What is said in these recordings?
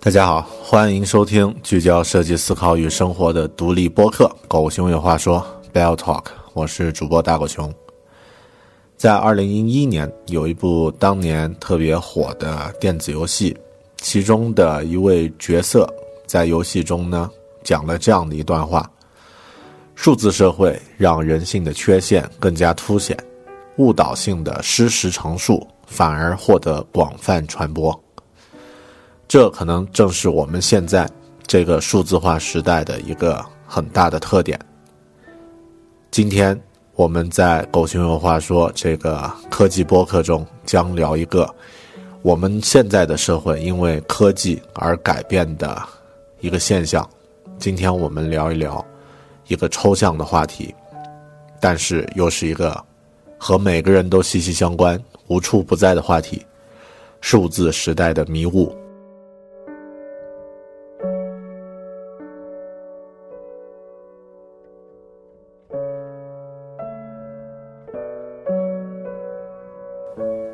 大家好，欢迎收听聚焦设计思考与生活的独立播客《狗熊有话说》（Bell Talk）。我是主播大狗熊。在二零一一年，有一部当年特别火的电子游戏，其中的一位角色在游戏中呢讲了这样的一段话：“数字社会让人性的缺陷更加凸显，误导性的失实陈述反而获得广泛传播。”这可能正是我们现在这个数字化时代的一个很大的特点。今天我们在“狗熊有话说”这个科技播客中，将聊一个我们现在的社会因为科技而改变的一个现象。今天我们聊一聊一个抽象的话题，但是又是一个和每个人都息息相关、无处不在的话题——数字时代的迷雾。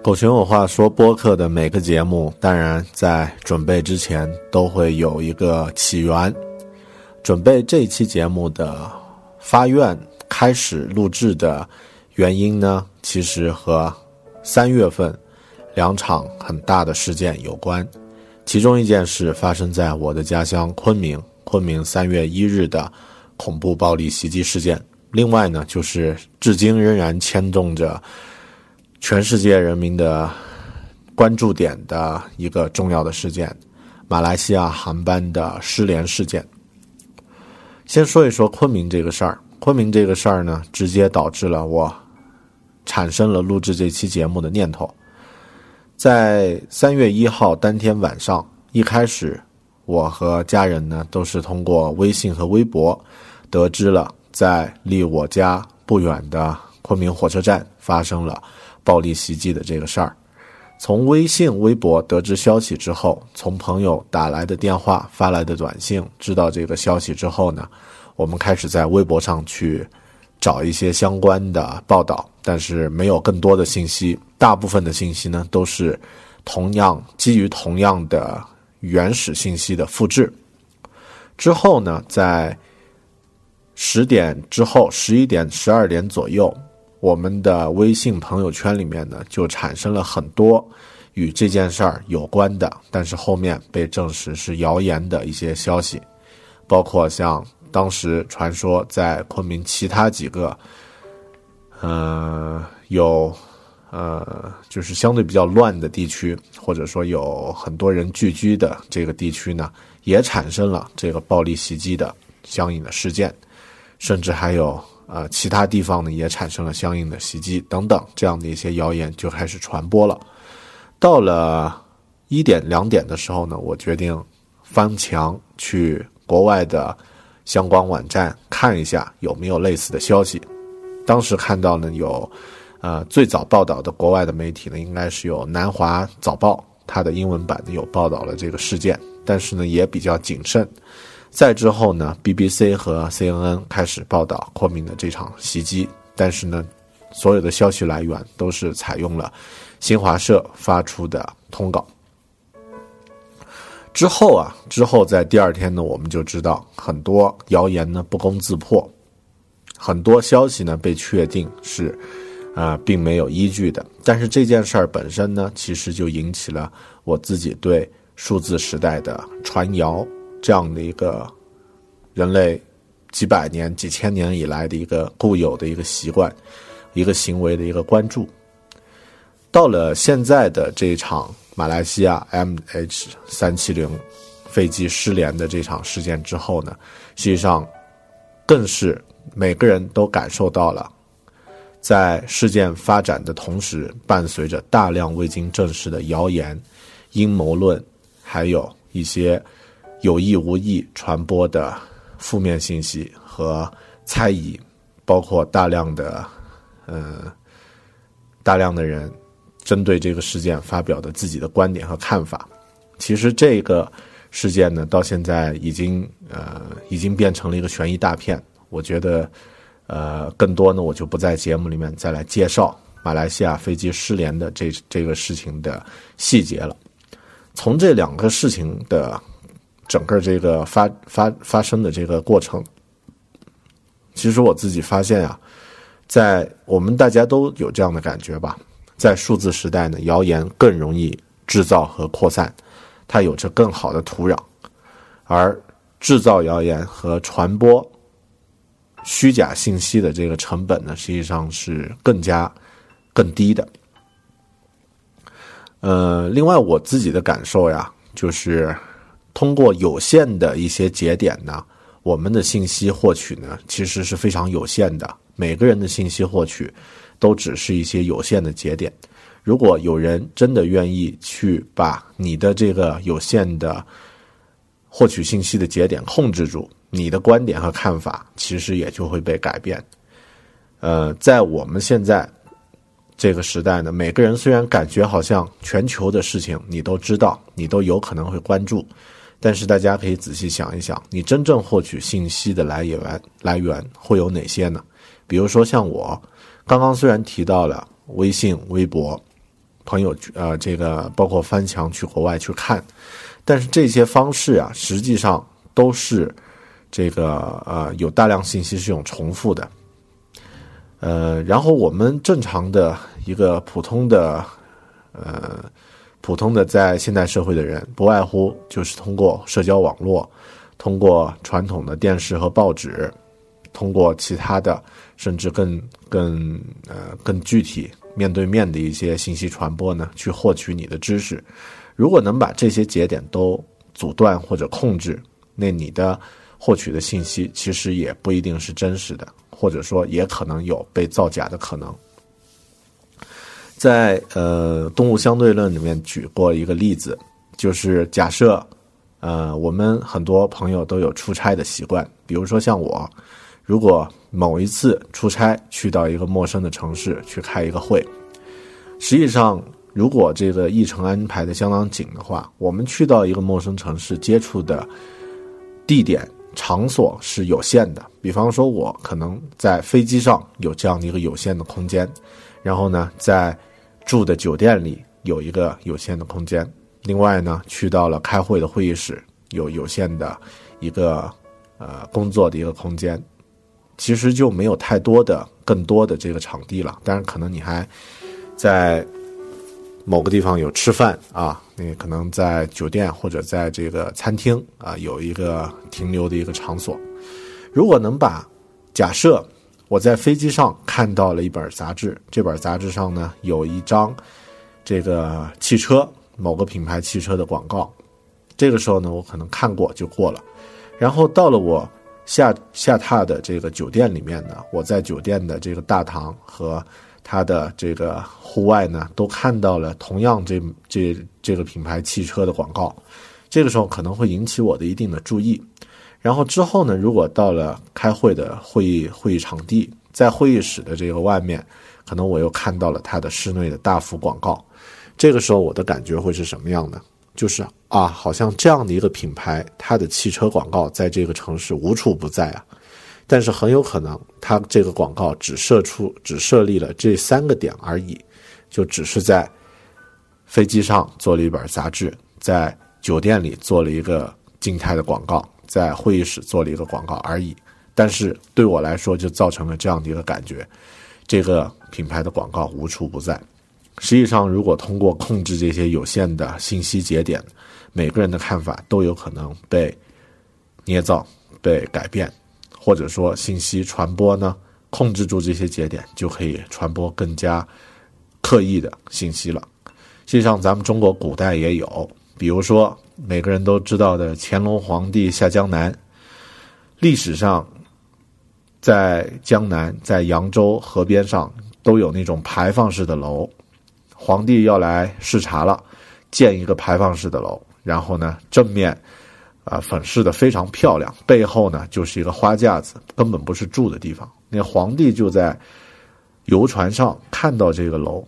狗熊有话说播客的每个节目，当然在准备之前都会有一个起源。准备这期节目的发愿开始录制的原因呢，其实和三月份两场很大的事件有关。其中一件事发生在我的家乡昆明，昆明三月一日的恐怖暴力袭击事件。另外呢，就是至今仍然牵动着。全世界人民的关注点的一个重要的事件，马来西亚航班的失联事件。先说一说昆明这个事儿，昆明这个事儿呢，直接导致了我产生了录制这期节目的念头。在三月一号当天晚上，一开始我和家人呢都是通过微信和微博得知了，在离我家不远的昆明火车站发生了。暴力袭击的这个事儿，从微信、微博得知消息之后，从朋友打来的电话、发来的短信知道这个消息之后呢，我们开始在微博上去找一些相关的报道，但是没有更多的信息。大部分的信息呢，都是同样基于同样的原始信息的复制。之后呢，在十点之后，十一点、十二点左右。我们的微信朋友圈里面呢，就产生了很多与这件事儿有关的，但是后面被证实是谣言的一些消息，包括像当时传说在昆明其他几个，呃，有呃，就是相对比较乱的地区，或者说有很多人聚居的这个地区呢，也产生了这个暴力袭击的相应的事件，甚至还有。呃，其他地方呢也产生了相应的袭击等等，这样的一些谣言就开始传播了。到了一点两点的时候呢，我决定翻墙去国外的相关网站看一下有没有类似的消息。当时看到呢有，呃，最早报道的国外的媒体呢，应该是有南华早报，它的英文版呢有报道了这个事件，但是呢也比较谨慎。再之后呢，BBC 和 CNN 开始报道昆明的这场袭击，但是呢，所有的消息来源都是采用了新华社发出的通稿。之后啊，之后在第二天呢，我们就知道很多谣言呢不攻自破，很多消息呢被确定是啊并没有依据的。但是这件事儿本身呢，其实就引起了我自己对数字时代的传谣这样的一个人类几百年、几千年以来的一个固有的一个习惯、一个行为的一个关注。到了现在的这场。马来西亚 MH 三七零飞机失联的这场事件之后呢，实际上更是每个人都感受到了，在事件发展的同时，伴随着大量未经证实的谣言、阴谋论，还有一些有意无意传播的负面信息和猜疑，包括大量的呃大量的人。针对这个事件发表的自己的观点和看法，其实这个事件呢，到现在已经呃已经变成了一个悬疑大片。我觉得，呃，更多呢，我就不在节目里面再来介绍马来西亚飞机失联的这这个事情的细节了。从这两个事情的整个这个发发发生的这个过程，其实我自己发现啊，在我们大家都有这样的感觉吧。在数字时代呢，谣言更容易制造和扩散，它有着更好的土壤，而制造谣言和传播虚假信息的这个成本呢，实际上是更加更低的。呃，另外我自己的感受呀，就是通过有限的一些节点呢，我们的信息获取呢，其实是非常有限的，每个人的信息获取。都只是一些有限的节点。如果有人真的愿意去把你的这个有限的获取信息的节点控制住，你的观点和看法其实也就会被改变。呃，在我们现在这个时代呢，每个人虽然感觉好像全球的事情你都知道，你都有可能会关注，但是大家可以仔细想一想，你真正获取信息的来源来源会有哪些呢？比如说像我。刚刚虽然提到了微信、微博、朋友呃，这个包括翻墙去国外去看，但是这些方式啊，实际上都是这个呃有大量信息是用重复的。呃，然后我们正常的一个普通的呃普通的在现代社会的人，不外乎就是通过社交网络，通过传统的电视和报纸，通过其他的。甚至更更呃更具体面对面的一些信息传播呢，去获取你的知识。如果能把这些节点都阻断或者控制，那你的获取的信息其实也不一定是真实的，或者说也可能有被造假的可能。在呃动物相对论里面举过一个例子，就是假设呃我们很多朋友都有出差的习惯，比如说像我。如果某一次出差去到一个陌生的城市去开一个会，实际上，如果这个议程安排的相当紧的话，我们去到一个陌生城市接触的地点场所是有限的。比方说，我可能在飞机上有这样的一个有限的空间，然后呢，在住的酒店里有一个有限的空间，另外呢，去到了开会的会议室有有限的一个呃工作的一个空间。其实就没有太多的、更多的这个场地了。当然，可能你还在某个地方有吃饭啊，你可能在酒店或者在这个餐厅啊有一个停留的一个场所。如果能把假设我在飞机上看到了一本杂志，这本杂志上呢有一张这个汽车某个品牌汽车的广告，这个时候呢我可能看过就过了，然后到了我。下下榻的这个酒店里面呢，我在酒店的这个大堂和它的这个户外呢，都看到了同样这这这个品牌汽车的广告。这个时候可能会引起我的一定的注意。然后之后呢，如果到了开会的会议会议场地，在会议室的这个外面，可能我又看到了它的室内的大幅广告。这个时候我的感觉会是什么样的？就是啊，好像这样的一个品牌，它的汽车广告在这个城市无处不在啊。但是很有可能，它这个广告只设出、只设立了这三个点而已，就只是在飞机上做了一本杂志，在酒店里做了一个静态的广告，在会议室做了一个广告而已。但是对我来说，就造成了这样的一个感觉：这个品牌的广告无处不在。实际上，如果通过控制这些有限的信息节点，每个人的看法都有可能被捏造、被改变，或者说信息传播呢，控制住这些节点，就可以传播更加刻意的信息了。实际上，咱们中国古代也有，比如说每个人都知道的乾隆皇帝下江南，历史上在江南、在扬州河边上都有那种排放式的楼。皇帝要来视察了，建一个排放式的楼，然后呢，正面啊粉饰的非常漂亮，背后呢就是一个花架子，根本不是住的地方。那皇帝就在游船上看到这个楼，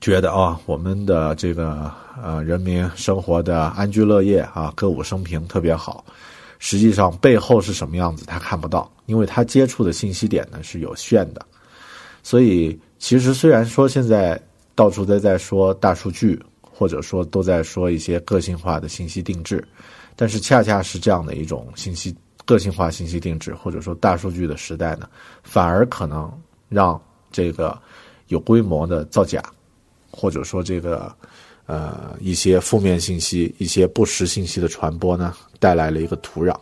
觉得啊，我们的这个呃人民生活的安居乐业啊，歌舞升平，特别好。实际上背后是什么样子，他看不到，因为他接触的信息点呢是有限的。所以其实虽然说现在。到处都在说大数据，或者说都在说一些个性化的信息定制，但是恰恰是这样的一种信息个性化信息定制，或者说大数据的时代呢，反而可能让这个有规模的造假，或者说这个呃一些负面信息、一些不实信息的传播呢，带来了一个土壤。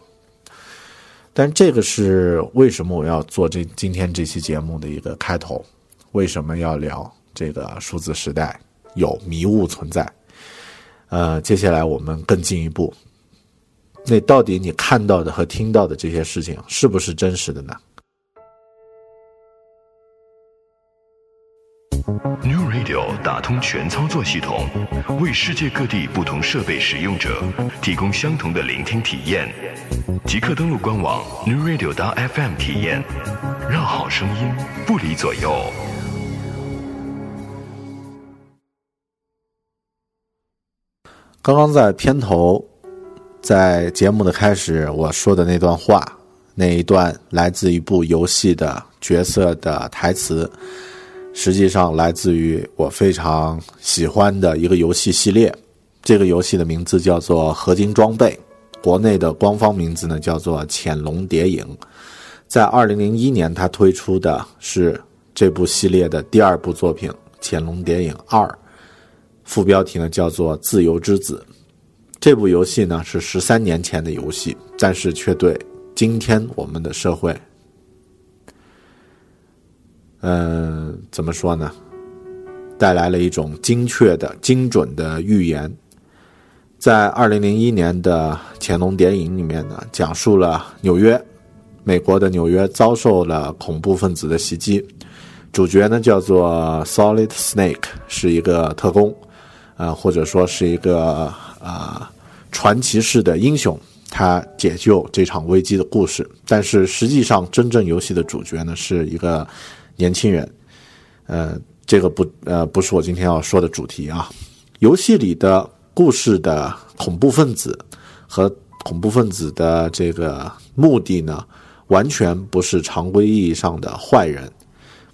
但这个是为什么我要做这今天这期节目的一个开头？为什么要聊？这个数字时代有迷雾存在，呃，接下来我们更进一步，那到底你看到的和听到的这些事情是不是真实的呢？New Radio 打通全操作系统，为世界各地不同设备使用者提供相同的聆听体验。即刻登录官网 New Radio 到 FM 体验，让好声音不离左右。刚刚在片头，在节目的开始我说的那段话，那一段来自一部游戏的角色的台词，实际上来自于我非常喜欢的一个游戏系列。这个游戏的名字叫做《合金装备》，国内的官方名字呢叫做《潜龙谍影》。在二零零一年，它推出的是这部系列的第二部作品《潜龙谍影二》。副标题呢叫做《自由之子》，这部游戏呢是十三年前的游戏，但是却对今天我们的社会，嗯，怎么说呢？带来了一种精确的、精准的预言。在二零零一年的《潜龙谍影》里面呢，讲述了纽约，美国的纽约遭受了恐怖分子的袭击，主角呢叫做 Solid Snake，是一个特工。啊，或者说是一个啊传奇式的英雄，他解救这场危机的故事。但是实际上，真正游戏的主角呢是一个年轻人。呃，这个不呃不是我今天要说的主题啊。游戏里的故事的恐怖分子和恐怖分子的这个目的呢，完全不是常规意义上的坏人。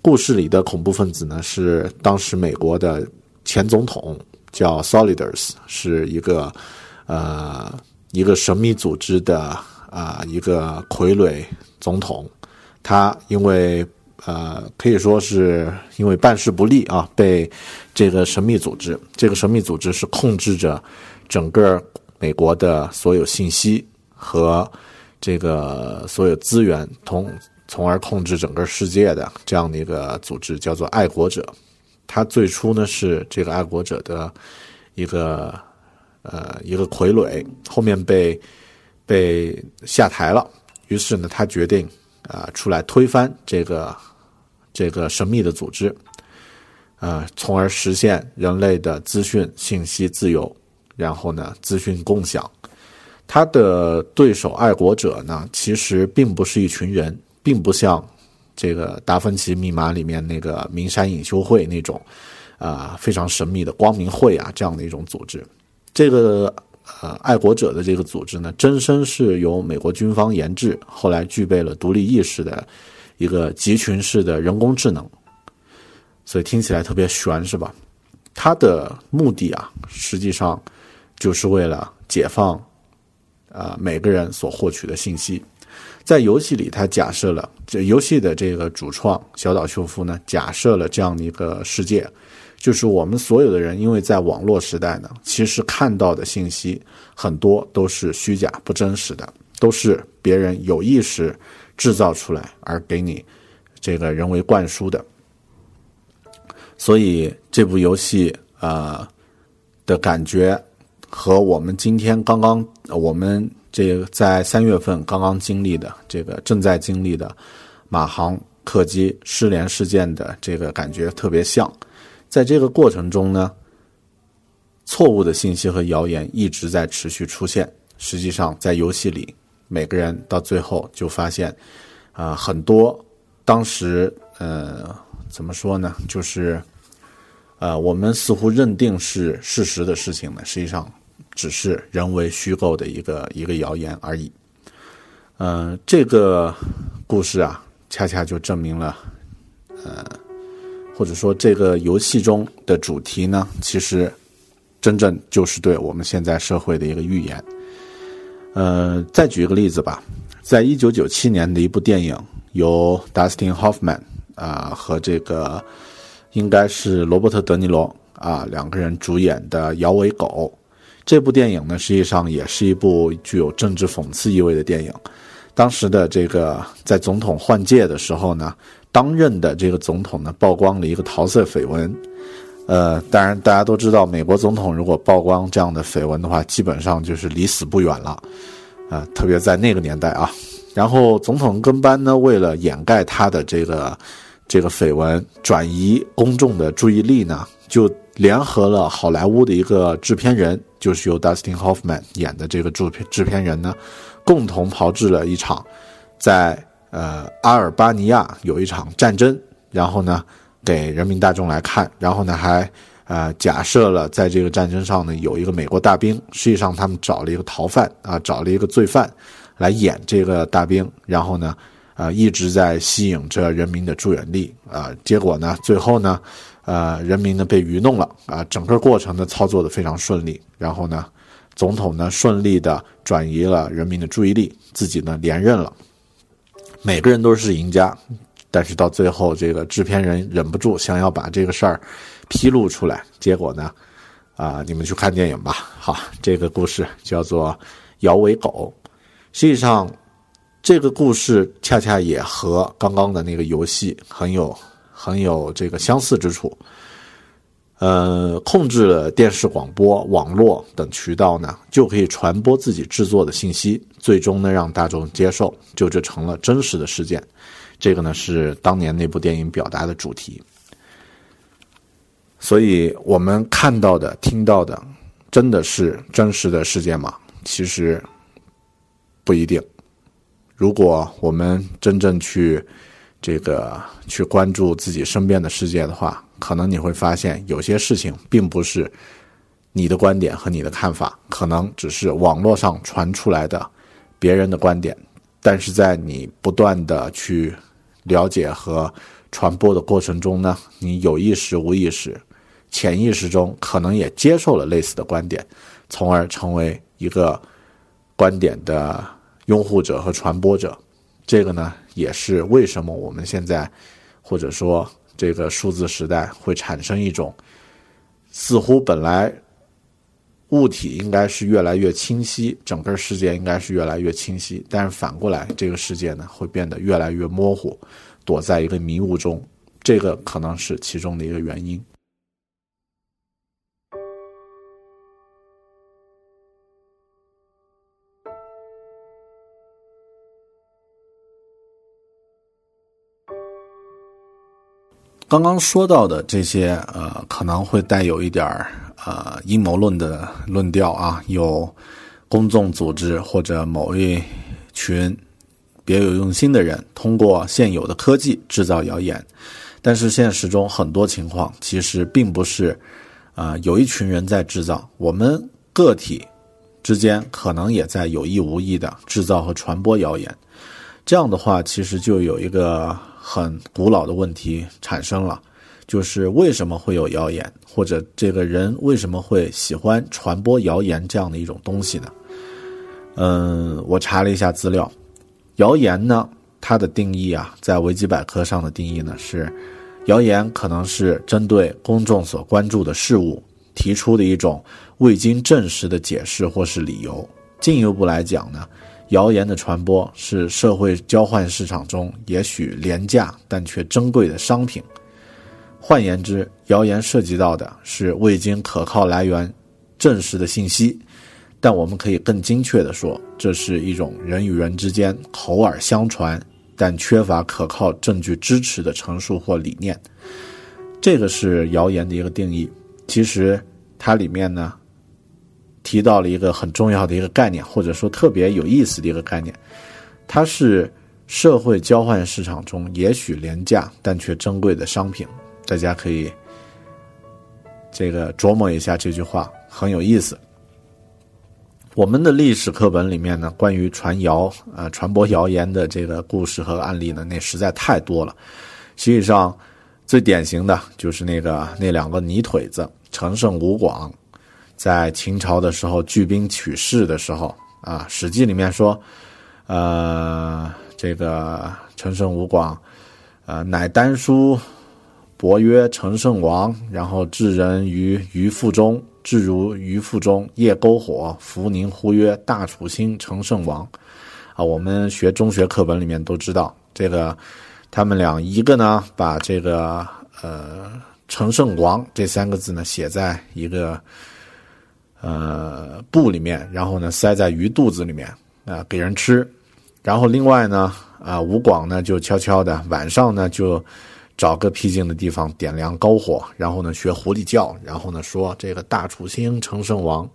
故事里的恐怖分子呢，是当时美国的前总统。叫 Soliders，是一个呃一个神秘组织的啊一个傀儡总统，他因为呃可以说是因为办事不力啊，被这个神秘组织，这个神秘组织是控制着整个美国的所有信息和这个所有资源，从从而控制整个世界的这样的一个组织，叫做爱国者。他最初呢是这个爱国者的一个呃一个傀儡，后面被被下台了，于是呢他决定啊出来推翻这个这个神秘的组织，啊从而实现人类的资讯信息自由，然后呢资讯共享。他的对手爱国者呢其实并不是一群人，并不像。这个达芬奇密码里面那个名山隐修会那种，啊非常神秘的光明会啊这样的一种组织，这个呃爱国者的这个组织呢，真身是由美国军方研制，后来具备了独立意识的一个集群式的人工智能，所以听起来特别悬是吧？它的目的啊，实际上就是为了解放啊每个人所获取的信息。在游戏里，他假设了这游戏的这个主创小岛秀夫呢，假设了这样的一个世界，就是我们所有的人，因为在网络时代呢，其实看到的信息很多都是虚假、不真实的，都是别人有意识制造出来而给你这个人为灌输的。所以这部游戏啊的感觉和我们今天刚刚我们。这在三月份刚刚经历的，这个正在经历的马航客机失联事件的这个感觉特别像，在这个过程中呢，错误的信息和谣言一直在持续出现。实际上，在游戏里，每个人到最后就发现，啊，很多当时呃怎么说呢，就是呃我们似乎认定是事实的事情呢，实际上。只是人为虚构的一个一个谣言而已。嗯，这个故事啊，恰恰就证明了，呃，或者说这个游戏中的主题呢，其实真正就是对我们现在社会的一个预言。呃，再举一个例子吧，在一九九七年的一部电影，由 Dustin Hoffman 啊和这个应该是罗伯特·德尼罗啊两个人主演的《摇尾狗》。这部电影呢，实际上也是一部具有政治讽刺意味的电影。当时的这个在总统换届的时候呢，当任的这个总统呢，曝光了一个桃色绯闻。呃，当然大家都知道，美国总统如果曝光这样的绯闻的话，基本上就是离死不远了。啊，特别在那个年代啊。然后总统跟班呢，为了掩盖他的这个这个绯闻，转移公众的注意力呢，就联合了好莱坞的一个制片人。就是由 Dustin Hoffman 演的这个制片制片人呢，共同炮制了一场，在呃阿尔巴尼亚有一场战争，然后呢给人民大众来看，然后呢还呃假设了在这个战争上呢有一个美国大兵，实际上他们找了一个逃犯啊，找了一个罪犯来演这个大兵，然后呢呃一直在吸引着人民的注意力啊，结果呢最后呢。呃，人民呢被愚弄了啊，整个过程呢操作的非常顺利，然后呢，总统呢顺利的转移了人民的注意力，自己呢连任了，每个人都是赢家，但是到最后这个制片人忍不住想要把这个事儿披露出来，结果呢，啊，你们去看电影吧，好，这个故事叫做《摇尾狗》，实际上这个故事恰恰也和刚刚的那个游戏很有。很有这个相似之处，呃，控制了电视、广播、网络等渠道呢，就可以传播自己制作的信息，最终呢让大众接受，就这成了真实的事件。这个呢是当年那部电影表达的主题。所以我们看到的、听到的，真的是真实的事件吗？其实不一定。如果我们真正去。这个去关注自己身边的世界的话，可能你会发现有些事情并不是你的观点和你的看法，可能只是网络上传出来的别人的观点。但是在你不断的去了解和传播的过程中呢，你有意识、无意识、潜意识中可能也接受了类似的观点，从而成为一个观点的拥护者和传播者。这个呢？也是为什么我们现在，或者说这个数字时代会产生一种，似乎本来物体应该是越来越清晰，整个世界应该是越来越清晰，但是反过来这个世界呢会变得越来越模糊，躲在一个迷雾中，这个可能是其中的一个原因。刚刚说到的这些，呃，可能会带有一点儿呃阴谋论的论调啊，有公众组织或者某一群别有用心的人通过现有的科技制造谣言，但是现实中很多情况其实并不是，啊，有一群人在制造，我们个体之间可能也在有意无意的制造和传播谣言，这样的话，其实就有一个。很古老的问题产生了，就是为什么会有谣言，或者这个人为什么会喜欢传播谣言这样的一种东西呢？嗯，我查了一下资料，谣言呢，它的定义啊，在维基百科上的定义呢是，谣言可能是针对公众所关注的事物提出的一种未经证实的解释或是理由。进一步来讲呢，谣言的传播是社会交换市场中也许廉价但却珍贵的商品。换言之，谣言涉及到的是未经可靠来源证实的信息。但我们可以更精确地说，这是一种人与人之间口耳相传，但缺乏可靠证据支持的陈述或理念。这个是谣言的一个定义。其实它里面呢提到了一个很重要的一个概念，或者说特别有意思的一个概念，它是社会交换市场中也许廉价但却珍贵的商品。大家可以这个琢磨一下这句话，很有意思。我们的历史课本里面呢，关于传谣、呃传播谣言的这个故事和案例呢，那实在太多了。实际上，最典型的就是那个那两个泥腿子陈胜吴广，在秦朝的时候聚兵取势的时候啊，《史记》里面说，呃，这个陈胜吴广，呃，乃丹书伯曰：“陈胜王，然后置人于于腹中。”至如于腹中夜篝火，福宁呼曰：“大楚兴，陈胜王。”啊，我们学中学课本里面都知道这个，他们俩一个呢把这个呃“陈胜王”这三个字呢写在一个呃布里面，然后呢塞在鱼肚子里面啊给人吃，然后另外呢啊吴广呢就悄悄的晚上呢就。找个僻静的地方点亮篝火，然后呢学狐狸叫，然后呢说这个大楚兴成圣王，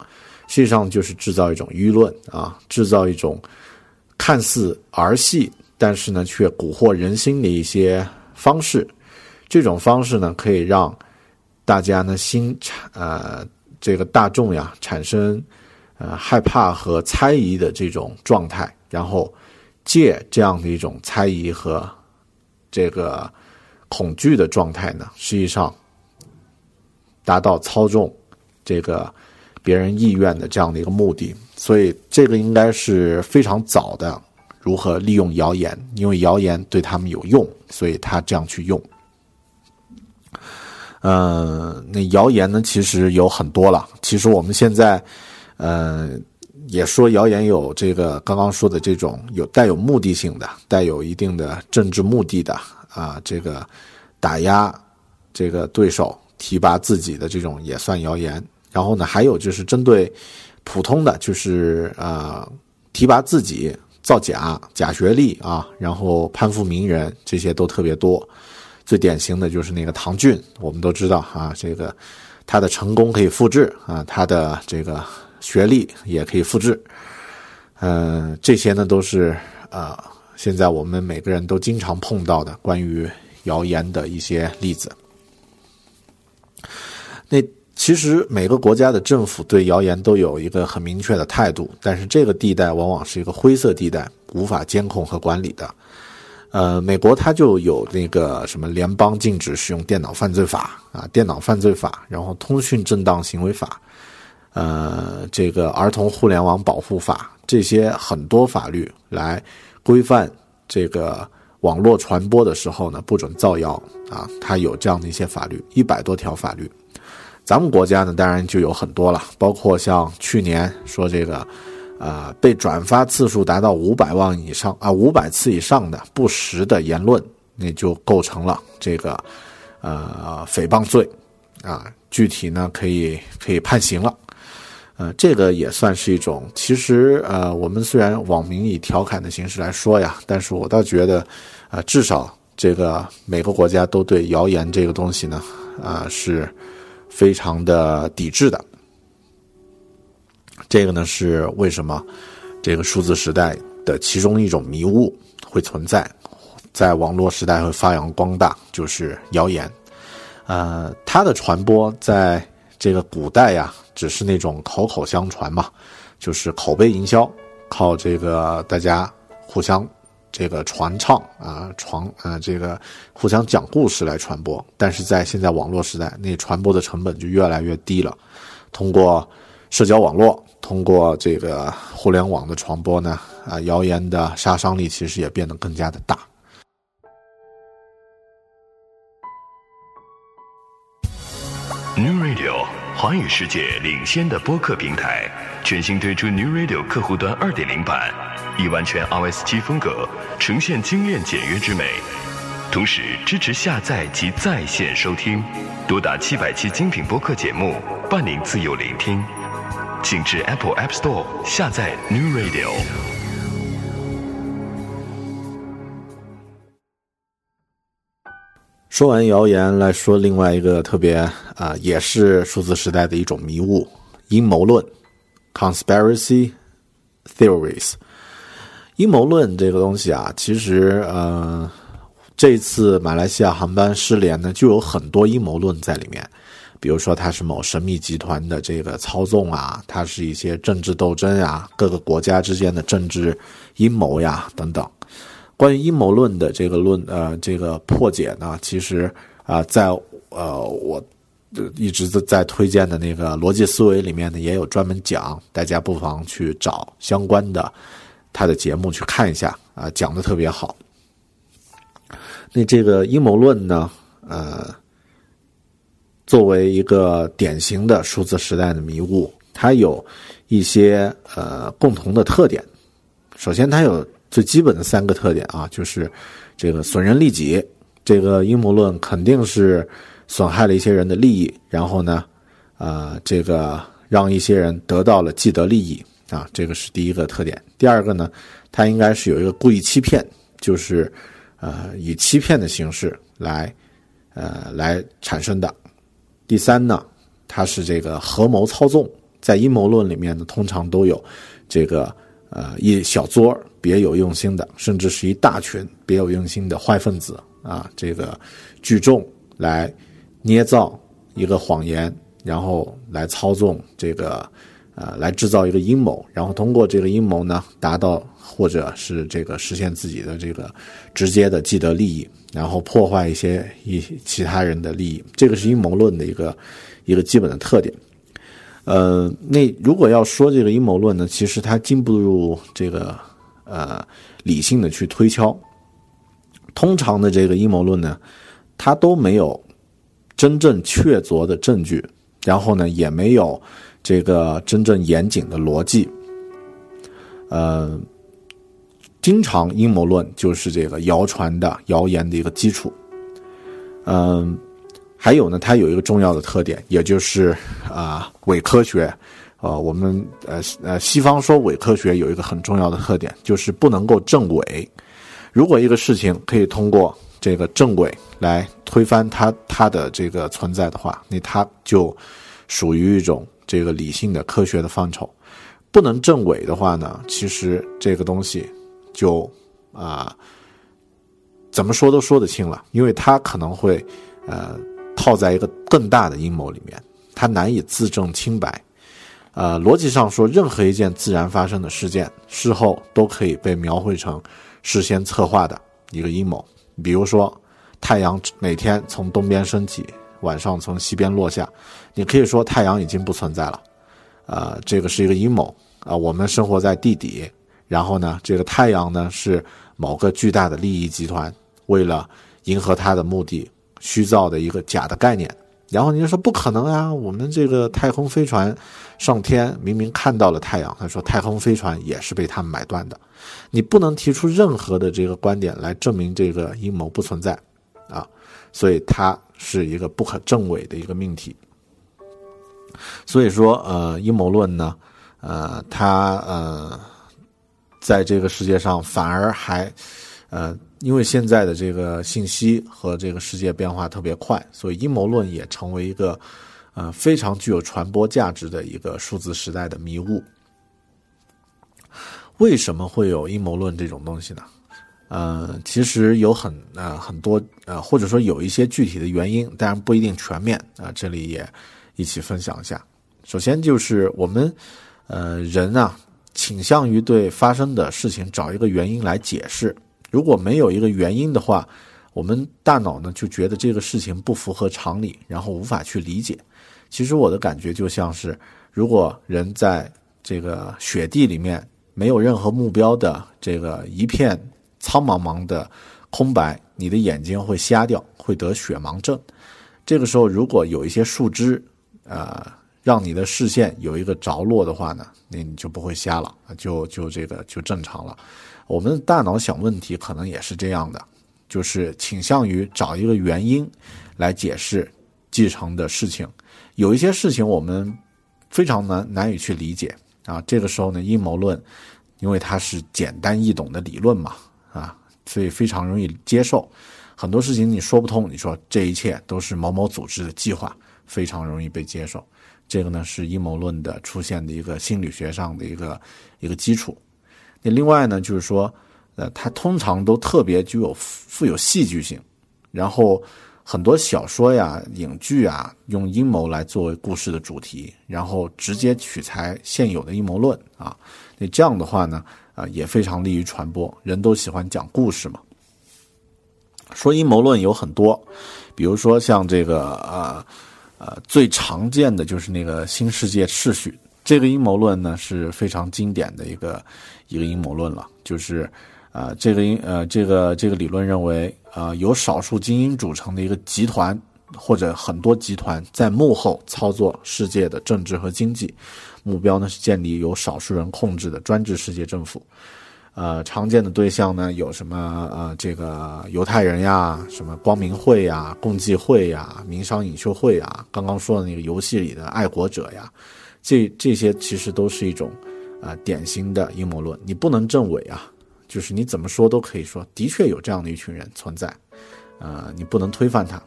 实际上就是制造一种舆论啊，制造一种看似儿戏，但是呢却蛊惑人心的一些方式。这种方式呢可以让大家呢心产呃这个大众呀产生呃害怕和猜疑的这种状态，然后借这样的一种猜疑和这个。恐惧的状态呢，实际上达到操纵这个别人意愿的这样的一个目的，所以这个应该是非常早的如何利用谣言，因为谣言对他们有用，所以他这样去用。嗯，那谣言呢，其实有很多了。其实我们现在，呃，也说谣言有这个刚刚说的这种有带有目的性的、带有一定的政治目的的。啊，这个打压这个对手提拔自己的这种也算谣言。然后呢，还有就是针对普通的，就是呃提拔自己造假、假学历啊，然后攀附名人，这些都特别多。最典型的就是那个唐骏，我们都知道啊，这个他的成功可以复制啊，他的这个学历也可以复制。嗯，这些呢都是啊。现在我们每个人都经常碰到的关于谣言的一些例子。那其实每个国家的政府对谣言都有一个很明确的态度，但是这个地带往往是一个灰色地带，无法监控和管理的。呃，美国它就有那个什么联邦禁止使用电脑犯罪法啊，电脑犯罪法，然后通讯正当行为法，呃，这个儿童互联网保护法，这些很多法律来。规范这个网络传播的时候呢，不准造谣啊，它有这样的一些法律，一百多条法律。咱们国家呢，当然就有很多了，包括像去年说这个，呃，被转发次数达到五百万以上啊，五百次以上的不实的言论，那就构成了这个呃诽谤罪啊，具体呢可以可以判刑了。呃，这个也算是一种。其实，呃，我们虽然网民以调侃的形式来说呀，但是我倒觉得，啊，至少这个每个国家都对谣言这个东西呢，啊，是非常的抵制的。这个呢，是为什么这个数字时代的其中一种迷雾会存在，在网络时代会发扬光大，就是谣言。呃，它的传播在这个古代呀。只是那种口口相传嘛，就是口碑营销，靠这个大家互相这个传唱啊传啊这个互相讲故事来传播，但是在现在网络时代，那传播的成本就越来越低了。通过社交网络，通过这个互联网的传播呢，啊，谣言的杀伤力其实也变得更加的大。New Radio 华语世界领先的播客平台，全新推出 New Radio 客户端2.0版，以完全 iOS 七风格呈现精炼简约之美，同时支持下载及在线收听，多达七百期精品播客节目，伴您自由聆听。请至 Apple App Store 下载 New Radio。说完谣言，来说另外一个特别啊、也是数字时代的一种迷雾——阴谋论 （conspiracy theories）。阴谋论这个东西啊，其实呃，这次马来西亚航班失联呢，就有很多阴谋论在里面。比如说，它是某神秘集团的这个操纵啊，它是一些政治斗争啊，各个国家之间的政治阴谋呀等等。关于阴谋论的这个论呃这个破解呢，其实啊、在呃我一直在在推荐的那个逻辑思维里面呢，也有专门讲，大家不妨去找相关的他的节目去看一下啊、讲的特别好。那这个阴谋论呢，呃，作为一个典型的数字时代的迷雾，它有一些呃共同的特点。首先，它有最基本的三个特点啊，就是这个损人利己。这个阴谋论肯定是损害了一些人的利益，然后呢，呃，这个让一些人得到了既得利益啊，这个是第一个特点。第二个呢，它应该是有一个故意欺骗，就是呃以欺骗的形式来呃来产生的。第三呢，它是这个合谋操纵，在阴谋论里面呢，通常都有这个呃一小撮别有用心的，甚至是一大群别有用心的坏分子啊，这个聚众来捏造一个谎言，然后来操纵这个呃来制造一个阴谋，然后通过这个阴谋呢，达到或者是这个实现自己的这个直接的既得利益，然后破坏一些一其他人的利益，这个是阴谋论的一个一个基本的特点。呃，那如果要说这个阴谋论呢，其实它经不入这个呃理性的去推敲。通常的这个阴谋论呢，它都没有真正确凿的证据，然后呢，也没有这个真正严谨的逻辑。呃，经常阴谋论就是这个谣传的谣言的一个基础。嗯、还有呢，它有一个重要的特点，也就是啊、伪科学。呃，我们呃呃，西方说伪科学有一个很重要的特点，就是不能够证伪。如果一个事情可以通过这个证伪来推翻它它的这个存在的话，那它就属于一种这个理性的科学的范畴。不能证伪的话呢，其实这个东西就啊、怎么说都说得清了，因为它可能会呃套在一个更大的阴谋里面，它难以自证清白。呃，逻辑上说，任何一件自然发生的事件，事后都可以被描绘成事先策划的一个阴谋。比如说，太阳每天从东边升起，晚上从西边落下，你可以说太阳已经不存在了，呃，这个是一个阴谋啊、我们生活在地底，然后呢，这个太阳呢是某个巨大的利益集团为了迎合他的目的虚造的一个假的概念。然后你就说不可能啊，我们这个太空飞船上天明明看到了太阳，他说太空飞船也是被他们买断的，你不能提出任何的这个观点来证明这个阴谋不存在啊，所以它是一个不可证伪的一个命题。所以说，呃，阴谋论呢，呃，它呃，在这个世界上反而还，呃，因为现在的这个信息和这个世界变化特别快，所以阴谋论也成为一个呃非常具有传播价值的一个数字时代的迷雾。为什么会有阴谋论这种东西呢？呃，其实有很呃很多呃，或者说有一些具体的原因，当然不一定全面啊、这里也一起分享一下。首先就是我们呃人啊，倾向于对发生的事情找一个原因来解释，如果没有一个原因的话，我们大脑呢就觉得这个事情不符合常理，然后无法去理解。其实我的感觉就像是，如果人在这个雪地里面没有任何目标的这个一片苍茫茫的空白，你的眼睛会瞎掉，会得雪盲症。这个时候，如果有一些树枝，呃，让你的视线有一个着落的话呢，那你就不会瞎了，就就这个就正常了。我们的大脑想问题可能也是这样的，就是倾向于找一个原因来解释继承的事情。有一些事情我们非常难难以去理解啊，这个时候呢，阴谋论，因为它是简单易懂的理论嘛，啊，所以非常容易接受。很多事情你说不通，你说这一切都是某某组织的计划，非常容易被接受。这个呢是阴谋论的出现的一个心理学上的一个一个基础。那另外呢，就是说，呃，它通常都特别具有富有戏剧性，然后很多小说呀、影剧啊，用阴谋来作为故事的主题，然后直接取材现有的阴谋论啊。那这样的话呢，啊，也非常利于传播，人都喜欢讲故事嘛。说阴谋论有很多，比如说像这个呃呃最常见的就是那个新世界秩序。这个阴谋论呢是非常经典的一个一个阴谋论了，就是啊，这个阴呃这个这个理论认为啊，由少数精英组成的一个集团或者很多集团在幕后操作世界的政治和经济，目标呢是建立由少数人控制的专制世界政府。呃，常见的对象呢有什么呃这个犹太人呀，什么光明会呀、共济会呀、民商领袖会呀，刚刚说的那个游戏里的爱国者呀。这这些其实都是一种，呃，典型的阴谋论。你不能证伪啊，就是你怎么说都可以说，的确有这样的一群人存在，呃，你不能推翻他。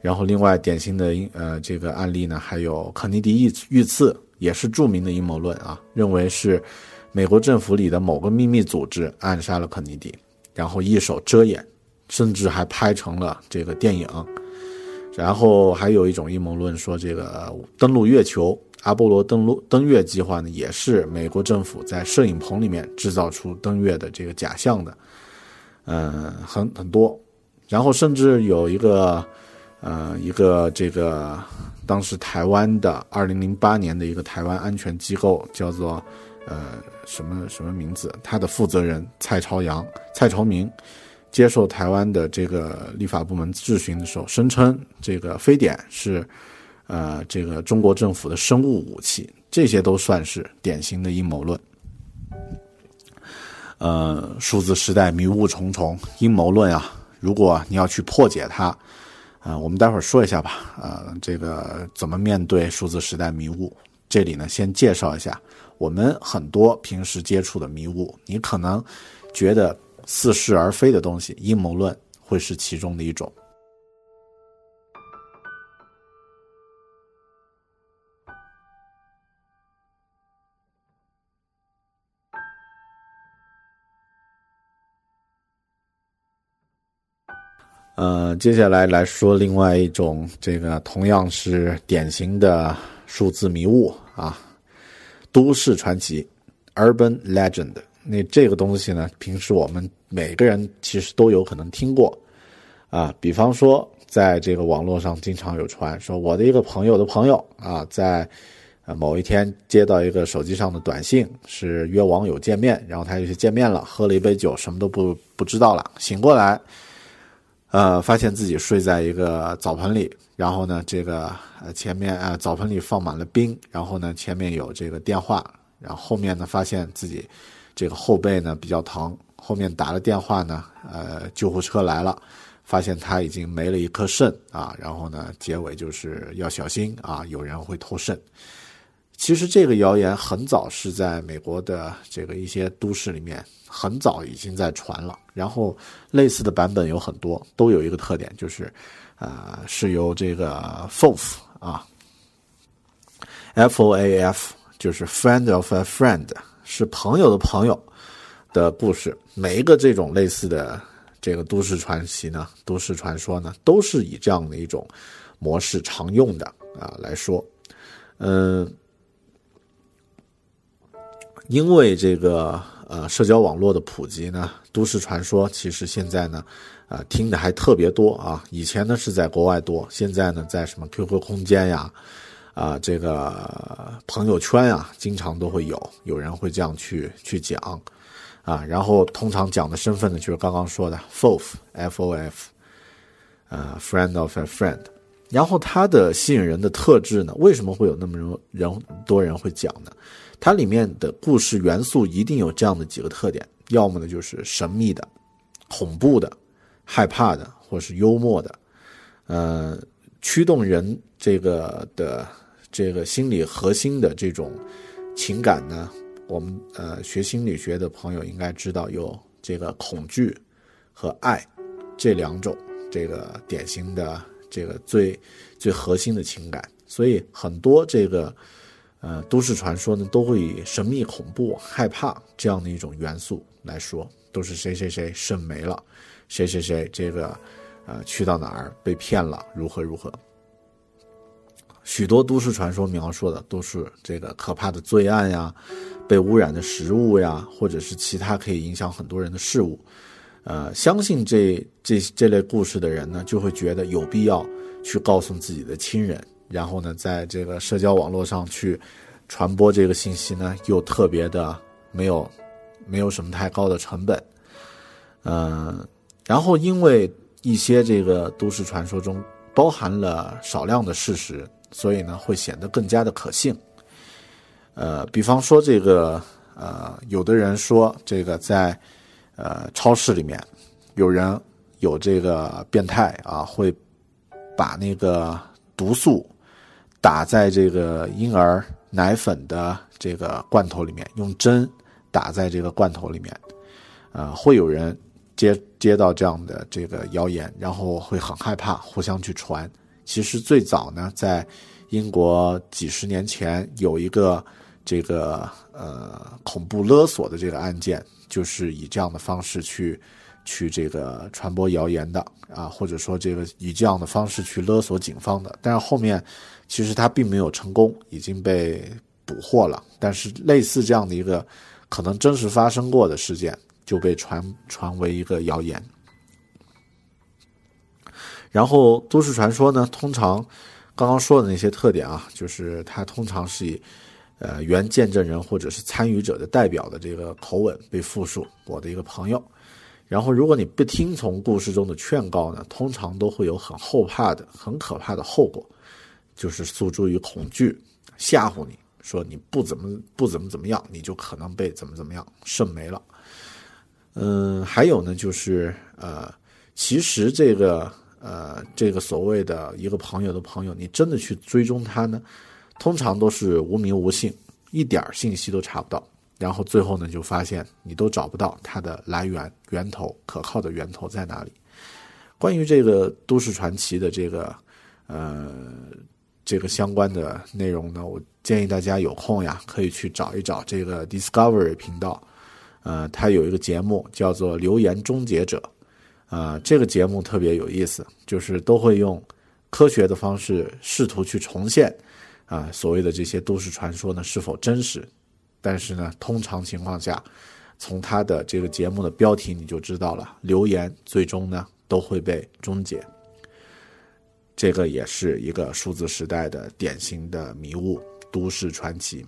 然后，另外典型的呃这个案例呢，还有肯尼迪遇遇刺，也是著名的阴谋论啊，认为是美国政府里的某个秘密组织暗杀了肯尼迪，然后一手遮掩，甚至还拍成了这个电影。然后还有一种阴谋论说，这个登陆月球。阿波罗登陆登月计划呢，也是美国政府在摄影棚里面制造出登月的这个假象的，嗯，很很多，然后甚至有一个，呃，一个这个当时台湾的二零零八年的一个台湾安全机构叫做，呃，什么什么名字？他的负责人蔡朝阳、蔡朝明接受台湾的这个立法部门质询的时候，声称这个非典是。呃，这个中国政府的生物武器，这些都算是典型的阴谋论。呃，数字时代迷雾重重，阴谋论啊，如果你要去破解它，啊，我们待会儿说一下吧。呃，这个怎么面对数字时代迷雾？这里呢，先介绍一下我们很多平时接触的迷雾，你可能觉得似是而非的东西，阴谋论会是其中的一种。呃，接下来来说另外一种，这个同样是典型的数字迷雾啊，都市传奇 （urban legend）。那这个东西呢，平时我们每个人其实都有可能听过啊。比方说，在这个网络上经常有传说，我的一个朋友的朋友啊，在某一天接到一个手机上的短信，是约网友见面，然后他就去见面了，喝了一杯酒，什么都不不知道了，醒过来。呃，发现自己睡在一个澡盆里，然后呢，这个呃前面呃澡盆里放满了冰，然后呢前面有这个电话，然后后面呢发现自己这个后背呢比较疼，后面打了电话呢，呃救护车来了，发现他已经没了一颗肾啊，然后呢结尾就是要小心啊，有人会偷肾。其实这个谣言很早是在美国的这个一些都市里面很早已经在传了，然后类似的版本有很多，都有一个特点，就是，呃，是由这个 FOF 啊，F O A F 就是 friend of a friend，是朋友的朋友的故事。每一个这种类似的这个都市传奇呢，都市传说呢，都是以这样的一种模式常用的啊来说，嗯。因为这个呃社交网络的普及呢，都市传说其实现在呢，呃听的还特别多啊。以前呢是在国外多，现在呢在什么 QQ 空间呀，啊这个朋友圈呀，经常都会有有人会这样去去讲，啊，然后通常讲的身份呢就是刚刚说的 FOF，F O F，呃，friend of a friend。然后它的吸引人的特质呢，为什么会有那么多人多人会讲呢？它里面的故事元素一定有这样的几个特点：要么呢就是神秘的、恐怖的、害怕的，或是幽默的。呃，驱动人这个的这个心理核心的这种情感呢，我们呃学心理学的朋友应该知道，有这个恐惧和爱这两种这个典型的。这个最最核心的情感，所以很多这个呃都市传说呢，都会以神秘、恐怖、害怕这样的一种元素来说，都是谁谁谁肾没了，谁谁谁这个呃去到哪儿被骗了，如何如何。许多都市传说描述的都是这个可怕的罪案呀，被污染的食物呀，或者是其他可以影响很多人的事物。呃，相信这这这类故事的人呢，就会觉得有必要去告诉自己的亲人，然后呢，在这个社交网络上去传播这个信息呢，又特别的没有没有什么太高的成本。嗯，然后因为一些这个都市传说中包含了少量的事实，所以呢，会显得更加的可信。呃，比方说这个呃，有的人说这个在。呃，超市里面有人有这个变态啊，会把那个毒素打在这个婴儿奶粉的这个罐头里面，用针打在这个罐头里面。呃，会有人接接到这样的这个谣言，然后会很害怕，互相去传。其实最早呢，在英国几十年前有一个这个呃恐怖勒索的这个案件。就是以这样的方式去，去这个传播谣言的啊，或者说这个以这样的方式去勒索警方的，但是后面其实他并没有成功，已经被捕获了。但是类似这样的一个可能真实发生过的事件，就被传传为一个谣言。然后都市传说呢，通常刚刚说的那些特点啊，就是它通常是以。呃，原见证人或者是参与者的代表的这个口吻被复述，我的一个朋友。然后，如果你不听从故事中的劝告呢，通常都会有很后怕的、很可怕的后果，就是诉诸于恐惧，吓唬你说你不怎么不怎么怎么样，你就可能被怎么怎么样，肾没了。嗯，还有呢，就是呃，其实这个呃，这个所谓的一个朋友的朋友，你真的去追踪他呢？通常都是无名无姓，一点信息都查不到，然后最后呢，就发现你都找不到它的来源、源头，可靠的源头在哪里？关于这个都市传奇的这个呃这个相关的内容呢，我建议大家有空呀，可以去找一找这个 Discovery 频道，呃，它有一个节目叫做《留言终结者》，啊，这个节目特别有意思，就是都会用科学的方式试图去重现。啊，所谓的这些都市传说呢，是否真实？但是呢，通常情况下，从他的这个节目的标题你就知道了，留言最终呢都会被终结。这个也是一个数字时代的典型的迷雾都市传奇。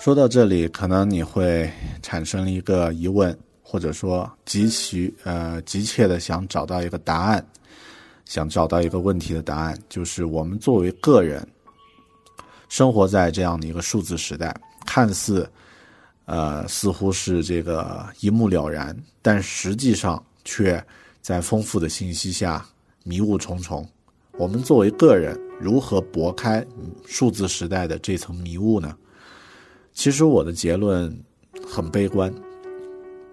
说到这里，可能你会产生一个疑问，或者说急需呃急切的想找到一个答案，想找到一个问题的答案，就是我们作为个人，生活在这样的一个数字时代，看似呃似乎是这个一目了然，但实际上却在丰富的信息下迷雾重重。我们作为个人，如何拨开数字时代的这层迷雾呢？其实我的结论很悲观，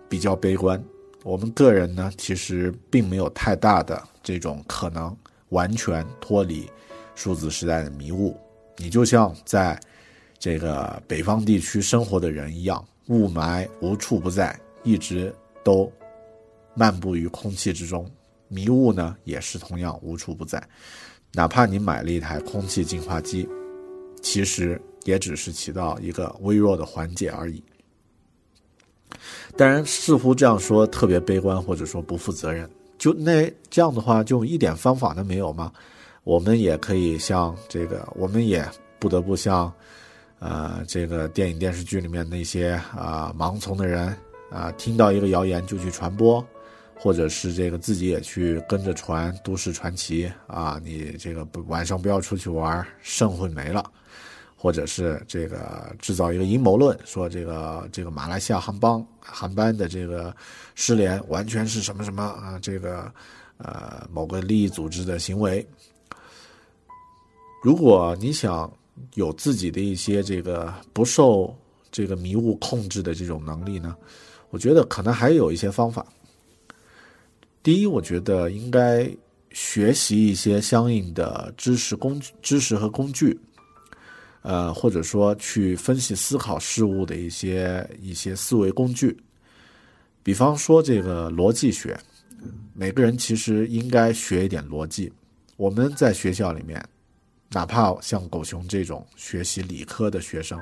比较悲观。我们个人呢，其实并没有太大的这种可能完全脱离数字时代的迷雾。你就像在这个北方地区生活的人一样，雾霾无处不在，一直都漫步于空气之中，迷雾呢也是同样无处不在。哪怕你买了一台空气净化机，其实也只是起到一个微弱的缓解而已。当然，似乎这样说特别悲观，或者说不负责任。就那这样的话，就一点方法都没有吗？我们也可以像这个，我们也不得不像，呃，这个电影电视剧里面那些啊盲从的人啊，听到一个谣言就去传播，或者是这个自己也去跟着传都市传奇啊，你这个不晚上不要出去玩，肾会没了。或者是这个制造一个阴谋论，说这个这个马来西亚航班航班的这个失联完全是什么什么啊？这个呃某个利益组织的行为。如果你想有自己的一些这个不受这个迷雾控制的这种能力呢，我觉得可能还有一些方法。第一，我觉得应该学习一些相应的知识工具知识和工具。呃，或者说去分析思考事物的一些一些思维工具，比方说这个逻辑学，每个人其实应该学一点逻辑。我们在学校里面，哪怕像狗熊这种学习理科的学生，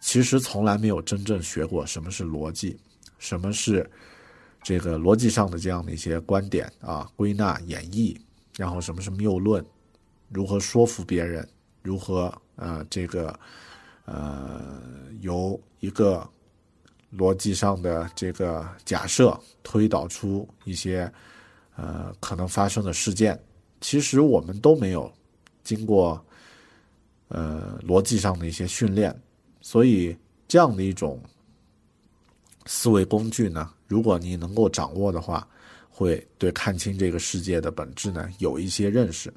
其实从来没有真正学过什么是逻辑，什么是这个逻辑上的这样的一些观点啊，归纳演绎，然后什么是谬论，如何说服别人，如何。呃，这个，呃，由一个逻辑上的这个假设推导出一些呃可能发生的事件，其实我们都没有经过呃逻辑上的一些训练，所以这样的一种思维工具呢，如果你能够掌握的话，会对看清这个世界的本质呢有一些认识，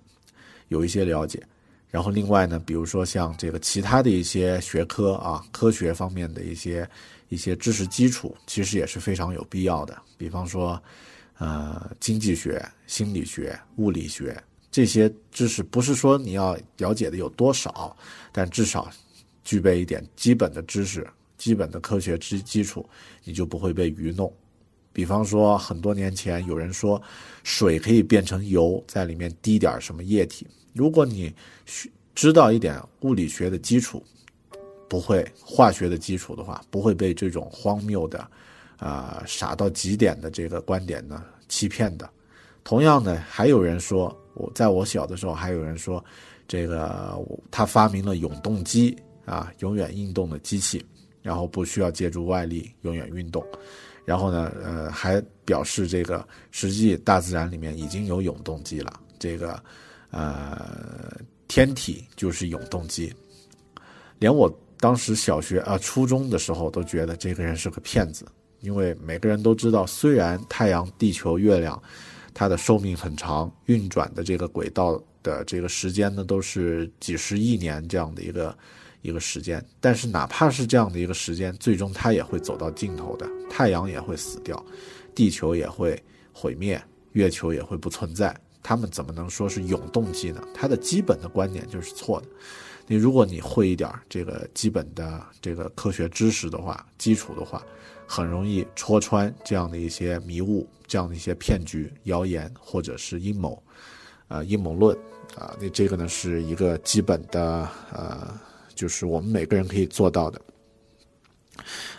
有一些了解。然后另外呢，比如说像这个其他的一些学科啊，科学方面的一些一些知识基础，其实也是非常有必要的。比方说，呃，经济学、心理学、物理学这些知识，不是说你要了解的有多少，但至少具备一点基本的知识、基本的科学基基础，你就不会被愚弄。比方说，很多年前有人说，水可以变成油，在里面滴点什么液体。如果你知道一点物理学的基础，不会化学的基础的话，不会被这种荒谬的，啊傻到极点的这个观点呢欺骗的。同样呢，还有人说，我在我小的时候，还有人说，这个他发明了永动机啊，永远运动的机器，然后不需要借助外力，永远运动。然后呢，呃，还表示这个实际大自然里面已经有永动机了，这个。呃，天体就是永动机，连我当时小学啊、初中的时候都觉得这个人是个骗子，因为每个人都知道，虽然太阳、地球、月亮，它的寿命很长，运转的这个轨道的这个时间呢，都是几十亿年这样的一个一个时间，但是哪怕是这样的一个时间，最终它也会走到尽头的，太阳也会死掉，地球也会毁灭，月球也会不存在。他们怎么能说是永动机呢？它的基本的观点就是错的。你如果你会一点这个基本的这个科学知识的话，基础的话，很容易戳穿这样的一些迷雾、这样的一些骗局、谣言或者是阴谋，啊，阴谋论啊。那这个呢是一个基本的呃，就是我们每个人可以做到的。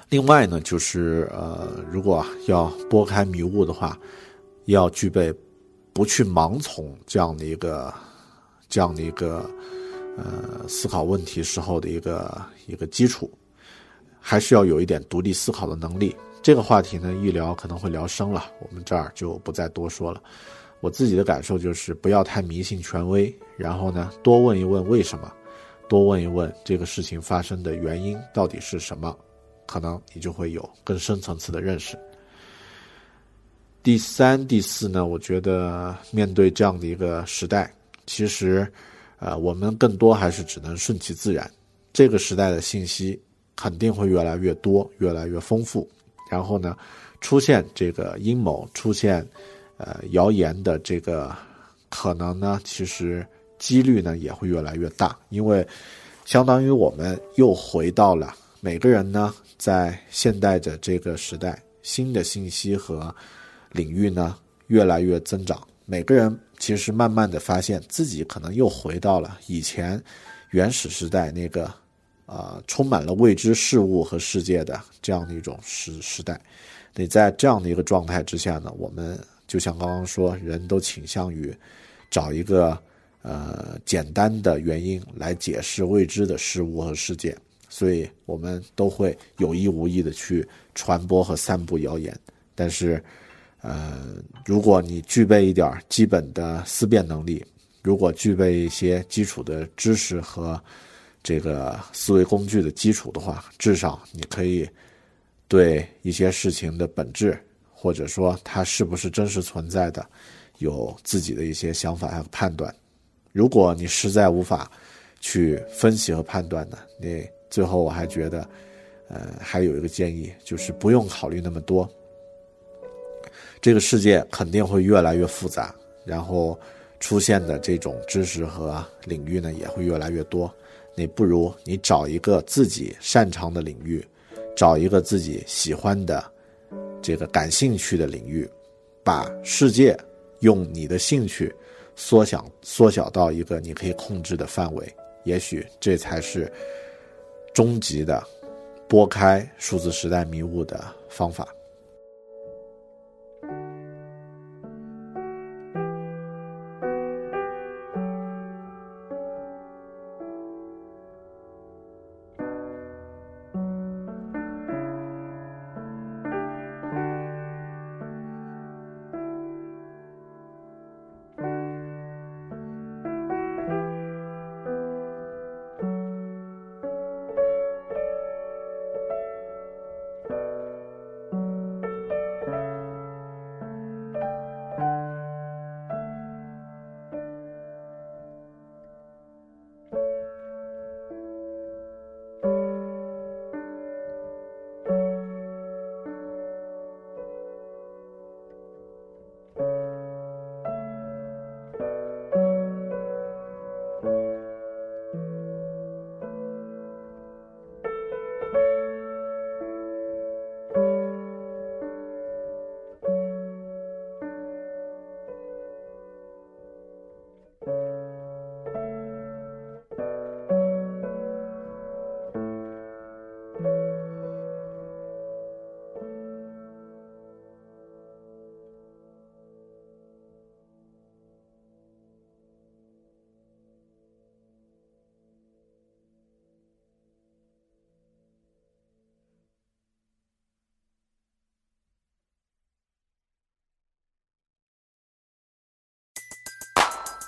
另外呢，就是呃，如果要拨开迷雾的话，要具备。不去盲从这样的一个，这样的一个，呃，思考问题时候的一个一个基础，还是要有一点独立思考的能力。这个话题呢，一聊可能会聊深了，我们这儿就不再多说了。我自己的感受就是，不要太迷信权威，然后呢，多问一问为什么，多问一问这个事情发生的原因到底是什么，可能你就会有更深层次的认识。第三、第四呢？我觉得面对这样的一个时代，其实，呃，我们更多还是只能顺其自然。这个时代的信息肯定会越来越多、越来越丰富。然后呢，出现这个阴谋、出现呃谣言的这个可能呢，其实几率呢也会越来越大。因为，相当于我们又回到了每个人呢，在现代的这个时代，新的信息和领域呢越来越增长。每个人其实慢慢的发现自己可能又回到了以前原始时代那个啊充满了未知事物和世界的这样的一种时时代。你在这样的一个状态之下呢，我们就像刚刚说，人都倾向于找一个呃简单的原因来解释未知的事物和世界，所以我们都会有意无意的去传播和散布谣言。但是，呃，如果你具备一点基本的思辨能力，如果具备一些基础的知识和这个思维工具的基础的话，至少你可以对一些事情的本质，或者说它是不是真实存在的，有自己的一些想法和判断。如果你实在无法去分析和判断呢，你最后我还觉得，呃，还有一个建议，就是不用考虑那么多。这个世界肯定会越来越复杂，然后出现的这种知识和领域呢也会越来越多。你不如你找一个自己擅长的领域，找一个自己喜欢的、这个感兴趣的领域，把世界用你的兴趣缩小缩小到一个你可以控制的范围。也许这才是终极的拨开数字时代迷雾的方法。